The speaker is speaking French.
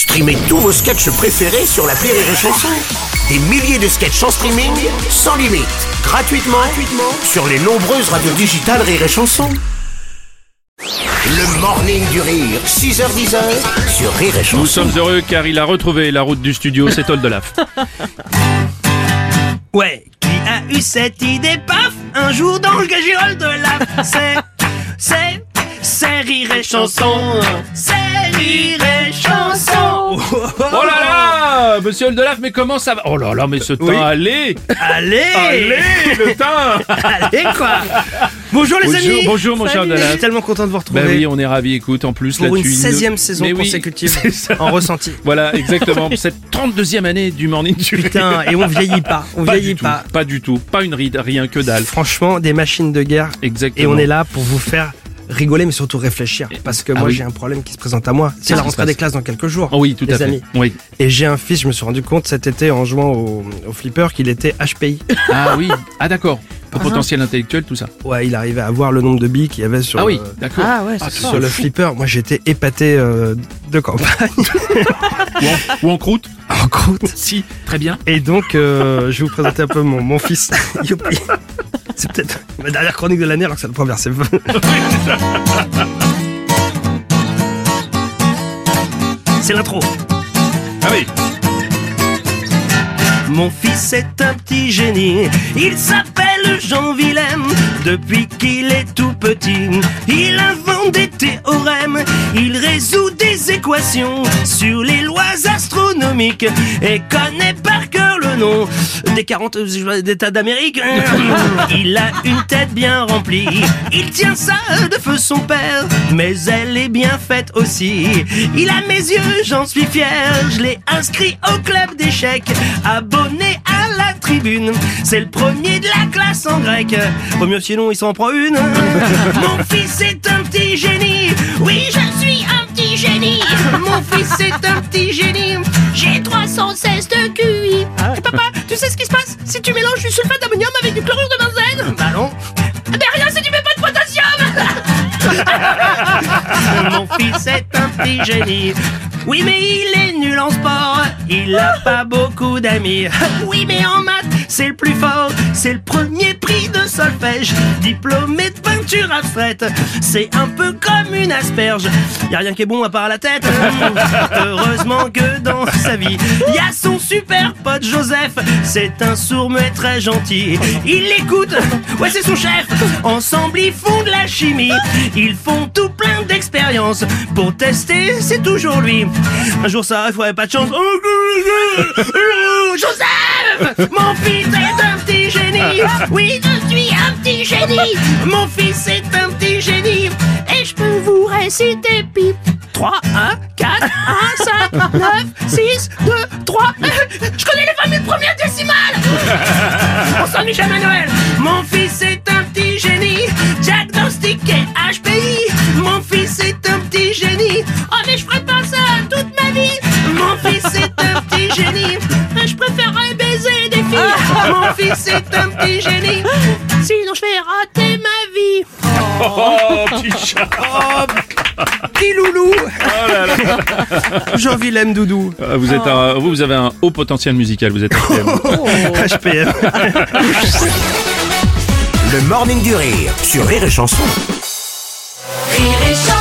Streamez tous vos sketchs préférés sur la Rire et Chanson. Des milliers de sketchs en streaming, sans limite, gratuitement, gratuitement sur les nombreuses radios digitales Rire et Chanson. Le morning du rire, 6h10 sur Rire et Chanson. Nous sommes heureux car il a retrouvé la route du studio, c'est Oldelaf. Ouais, qui a eu cette idée, paf, un jour dans le gagirol de la... C'est, c'est, c'est rire et chanson, c'est rire et chanson. Là Monsieur Oldelaf, mais comment ça va Oh là là, mais ce teint, Oui. allez Allez, Allez, le teint allez quoi Bonjour les Bonjour, amis bonjour mon cher Je Oldelaf. suis tellement content de vous retrouver Bah oui, on est ravis, écoute, en plus pour là une tu 16e saison Mais oui, consécutive c'est ça. en ressenti. Voilà, exactement, cette 32e année du Morning du. Putain, et on vieillit pas, on Pas vieillit du tout, pas. pas du tout, pas une ride, rien que dalle. Franchement, des machines de guerre. Exactement. Et on est là pour vous faire rigoler, mais surtout réfléchir. Parce que Ah moi, oui. j'ai un problème qui se présente à moi. C'est Qu'est-ce la rentrée des classes dans quelques jours. Oh oui, tout les à fait. amis. Oui. Et j'ai un fils, je me suis rendu compte cet été en jouant au, au flipper qu'il était HPI. Ah oui, ah d'accord. Au potentiel intellectuel, tout ça. Ouais, il arrivait à voir le nombre de billes qu'il y avait sur, Ah oui, le- d'accord. Ah ouais, Ah, sur le flipper. Moi, j'étais épaté euh, de campagne, Ou en, ou en croûte en croûte. Si, très bien. Et donc, euh, je vais vous présenter un peu mon, mon fils. Youpi. C'est peut-être ma dernière chronique de l'année alors que c'est la première. C'est C'est l'intro. Ah oui. Mon fils est un petit génie, il s'appelle Jean Willem. Depuis qu'il est tout petit, il invente des théorèmes, il résout des équations sur les lois astronomiques et connaît des 40 États d'Amérique. Il a une tête bien remplie, il tient ça de feu son père, mais elle est bien faite aussi. Il a mes yeux, j'en suis fier, je l'ai inscrit au club d'échecs, abonné à la tribune. C'est le premier de la classe en grec. Vaut mieux sinon il s'en prend une. Mon fils est un petit génie. Oui, je suis un petit génie. Mon fils est un petit génie. J'ai 316 de mélanges du sulfate d'ammonium avec du chlorure de benzène Bah non. Mais rien si tu mets pas de potassium Mon fils est un petit génie. Oui, mais il est nul en sport. Il a pas beaucoup d'amis. Oui, mais en maths, c'est le plus fort. C'est le premier prix de solfège. Diplômé de peinture abstraite. C'est un peu comme une asperge. Y a rien qui est bon à part la tête. Heureusement que dans sa vie, y a son super pote Joseph. C'est un sourd-muet très gentil. Il l'écoute. Ouais, c'est son chef. Ensemble, ils font de la chimie. Ils font tout plein d'expériences. Pour tester, c'est toujours lui. Un jour, ça arrive, ouais, pas de chance. Joseph Mon fils est un petit génie. Oui, je suis un petit génie. Mon fils est un petit génie. Et je peux vous réciter pip. 3, 1, 4, 1, 5, 9, 6, 2, 3. Je connais les familles premières décimales. On s'ennuie jamais Noël. Mon fils est un petit génie. Diagnostiqué HPI. Mon fils est un petit génie. Oh, mais je ferai pas ça toute ma vie. Mon fils est Mon fils est un petit génie. Sinon, je vais rater ma vie. Oh, petit chat Petit loulou. Jean-Willem Doudou. Ah, Vous, êtes un- vous, vous avez un haut potentiel musical, vous êtes un PM. HPM. Le morning du rire sur Rire et Chanson. Rire et chanson